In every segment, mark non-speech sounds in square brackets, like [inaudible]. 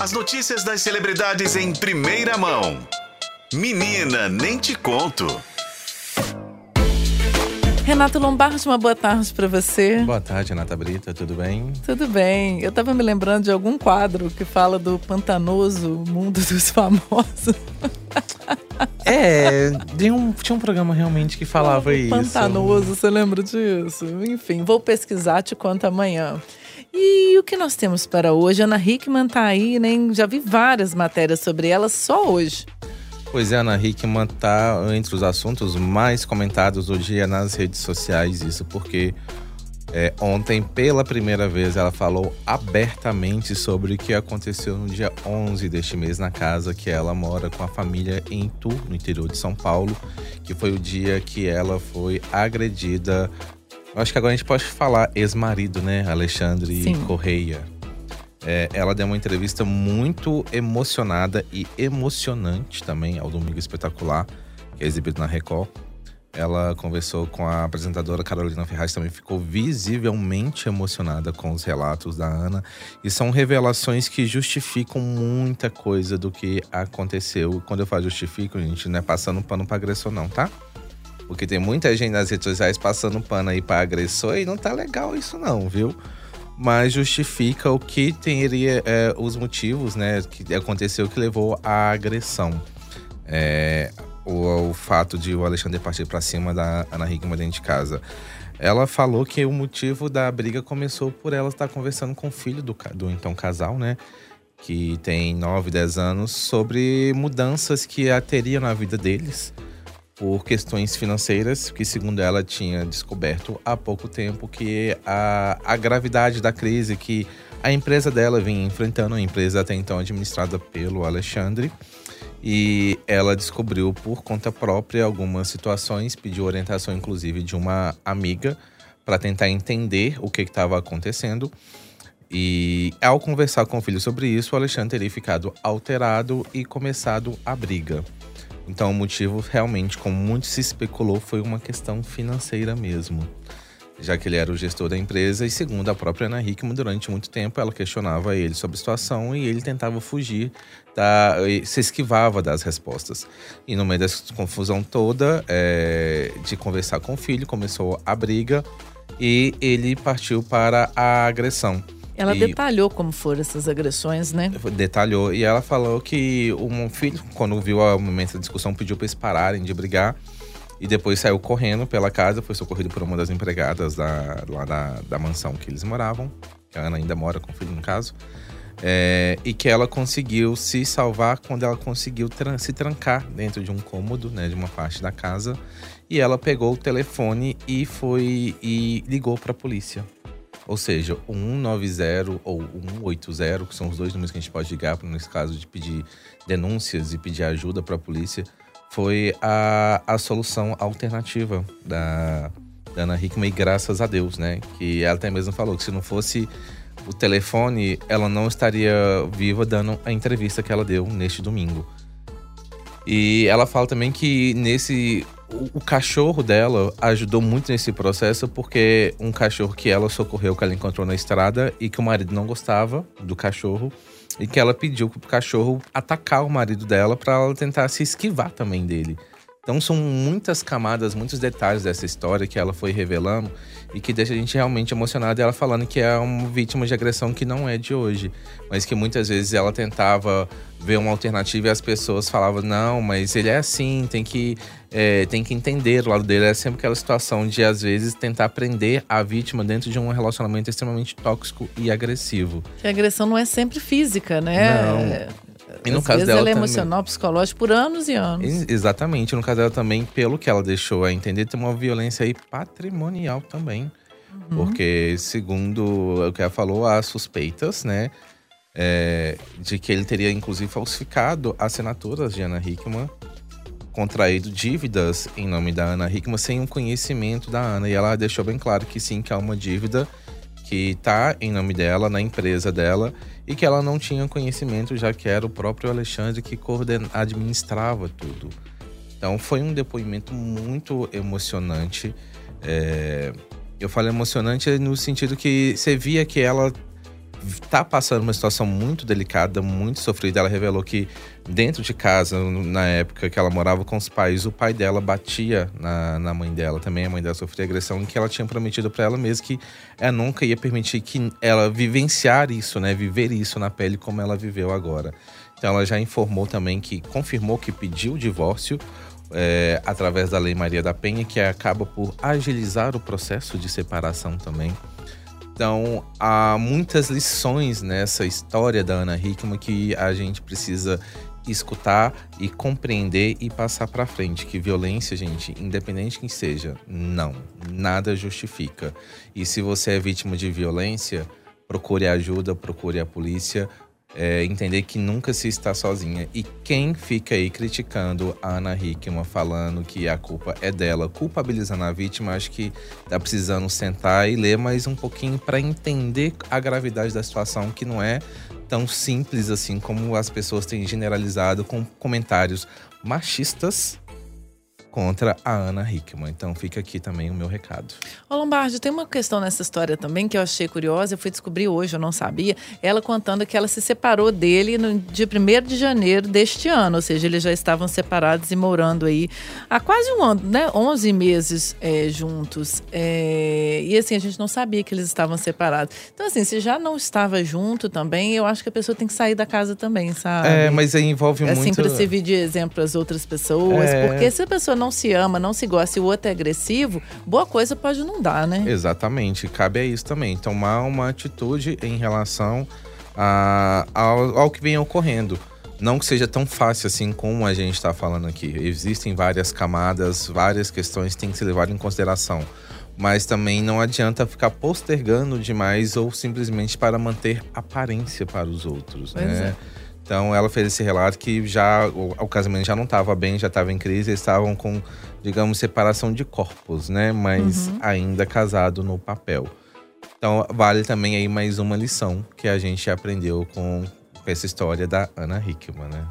As notícias das celebridades em primeira mão. Menina, nem te conto. Renato Lombardi, uma boa tarde para você. Boa tarde, Renata Brita, tudo bem? Tudo bem. Eu tava me lembrando de algum quadro que fala do pantanoso mundo [laughs] dos famosos. É, tinha um, tinha um programa realmente que falava isso. Pantanoso, você lembra disso? Enfim, vou pesquisar, te conto amanhã. E o que nós temos para hoje? Ana Hickman tá aí, né? Já vi várias matérias sobre ela só hoje. Pois é, Ana Hickman tá entre os assuntos mais comentados do dia nas redes sociais, isso porque é, ontem, pela primeira vez, ela falou abertamente sobre o que aconteceu no dia 11 deste mês na casa que ela mora com a família em Itu, no interior de São Paulo, que foi o dia que ela foi agredida. Acho que agora a gente pode falar ex-marido, né? Alexandre Sim. Correia. É, ela deu uma entrevista muito emocionada e emocionante também ao Domingo Espetacular, que é exibido na Record. Ela conversou com a apresentadora Carolina Ferraz, também ficou visivelmente emocionada com os relatos da Ana. E são revelações que justificam muita coisa do que aconteceu. Quando eu falo justifico, gente, não é passando pano pra agressor, não, tá? Porque tem muita gente nas redes sociais passando pano aí pra agressor e não tá legal isso, não, viu? mas justifica o que teria é, os motivos, né, que aconteceu que levou à agressão. É, o, o, fato de o Alexandre partir para cima da Ana Hickman dentro de casa. Ela falou que o motivo da briga começou por ela estar conversando com o filho do, do então casal, né? Que tem 9, 10 anos, sobre mudanças que a teria na vida deles por questões financeiras, que segundo ela tinha descoberto há pouco tempo que a, a gravidade da crise que a empresa dela vinha enfrentando, a empresa até então administrada pelo Alexandre, e ela descobriu por conta própria algumas situações, pediu orientação inclusive de uma amiga para tentar entender o que estava acontecendo. E ao conversar com o filho sobre isso, o Alexandre teria ficado alterado e começado a briga. Então, o motivo realmente, como muito se especulou, foi uma questão financeira mesmo. Já que ele era o gestor da empresa, e segundo a própria Ana Hickman, durante muito tempo ela questionava ele sobre a situação e ele tentava fugir, da, se esquivava das respostas. E no meio dessa confusão toda, é, de conversar com o filho, começou a briga e ele partiu para a agressão. Ela e detalhou como foram essas agressões, né? Detalhou. E ela falou que o filho, quando viu o momento da discussão, pediu para eles pararem de brigar. E depois saiu correndo pela casa, foi socorrido por uma das empregadas da, lá da, da mansão que eles moravam. Que a Ana ainda mora com o filho, no caso. É, e que ela conseguiu se salvar quando ela conseguiu tran se trancar dentro de um cômodo, né, de uma parte da casa. E ela pegou o telefone e foi e ligou para a polícia. Ou seja, o 190 ou o 180, que são os dois números que a gente pode ligar nesse caso de pedir denúncias e pedir ajuda para a polícia, foi a, a solução alternativa da, da Ana Hickman, e graças a Deus, né? Que ela até mesmo falou que se não fosse o telefone, ela não estaria viva dando a entrevista que ela deu neste domingo. E ela fala também que nesse o, cachorro dela ajudou muito nesse processo porque um cachorro que ela socorreu, que ela encontrou na estrada e que o marido não gostava do cachorro e que ela pediu pro cachorro atacar o marido dela para ela tentar se esquivar também dele. Então são muitas camadas, muitos detalhes dessa história que ela foi revelando e que deixa a gente realmente emocionado. Ela falando que é uma vítima de agressão que não é de hoje, mas que muitas vezes ela tentava ver uma alternativa e as pessoas falavam: não, mas ele é assim, tem que, é, tem que entender o lado dele. É sempre aquela situação de, às vezes, tentar prender a vítima dentro de um relacionamento extremamente tóxico e agressivo. Que a agressão não é sempre física, né? Não. E no Às caso vezes dela ela é também- emocional, psicológico por anos e anos. Ex- Exatamente. No caso dela também, pelo que ela deixou a entender, tem uma violência aí patrimonial também. Porque, segundo o que ela falou, há suspeitas, né? é, de que ele teria, inclusive, falsificado assinaturas de Ana Hickman, contraído dívidas em nome da Ana Hickman sem o conhecimento da Ana. E ela deixou bem claro que sim, que há uma dívida que tá em nome dela, na empresa dela, e que ela não tinha conhecimento, já que era o próprio Alexandre que coorden- administrava tudo. Então foi um depoimento muito emocionante. É, Eu falo emocionante no sentido que você via que ela tá passando uma situação muito delicada, muito sofrida. Ela revelou que dentro de casa, na época que ela morava com os pais, o pai dela batia na, na mãe dela também. A mãe dela sofria agressão, e que ela tinha prometido para ela mesma que ela nunca ia permitir que ela vivenciar isso, né? Viver isso na pele como ela viveu agora. Então ela já informou também que confirmou que pediu o divórcio. É, através da Lei Maria da Penha, que acaba por agilizar o processo de separação também. Então, há muitas lições nessa história da Ana Hickman que a gente precisa escutar e compreender e passar para frente que violência, gente, independente quem seja, não, nada justifica. E se você é vítima de violência, procure ajuda, procure a polícia, é, entender que nunca se está sozinha. E quem fica aí criticando a Ana Hickman, falando que a culpa é dela, culpabilizando a vítima, acho que tá precisando sentar e ler mais um pouquinho para entender a gravidade da situação, que não é tão simples assim como as pessoas têm generalizado com comentários machistas contra a Ana Hickman. Então fica aqui também o meu recado. Ô Lombardi, tem uma questão nessa história também que eu achei curiosa, eu fui descobrir hoje, eu não sabia. Ela contando que ela se separou dele no dia 1 de janeiro deste ano, ou seja, eles já estavam separados e morando aí há quase um ano, né? 11 meses é, juntos. É, e assim, a gente não sabia que eles estavam separados. Então, assim, se já não estava junto também, eu acho que a pessoa tem que sair da casa também, sabe? É, mas aí envolve assim, muito. Assim, para servir de exemplo às outras pessoas. É. Porque se a pessoa não se ama, não se gosta e o outro é agressivo, boa coisa pode não dar, né? Exatamente. Cabe a isso também. Tomar uma atitude em relação a, ao, ao que vem ocorrendo. Não que seja tão fácil assim como a gente está falando aqui. Existem várias camadas, várias questões que têm que ser levadas em consideração. Mas também não adianta ficar postergando demais ou simplesmente para manter aparência para os outros, Pois né? é. Então ela fez esse relato que já o, o casamento já não estava bem, já estava em crise, eles estavam com, digamos, separação de corpos, né? Mas Uhum. ainda casado no papel. Então vale também aí mais uma lição que a gente aprendeu com, com essa história da Ana Hickman, né?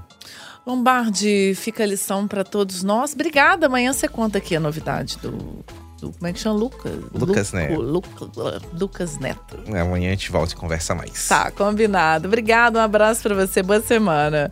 Lombardi, fica a lição para todos nós. Obrigada. Amanhã você conta aqui a novidade do. Do como é que chama? Lucas? Lucas Neto. Luca- Lucas Neto. Amanhã a gente volta e conversa mais. Tá, combinado. Obrigada, um abraço para você. Boa semana.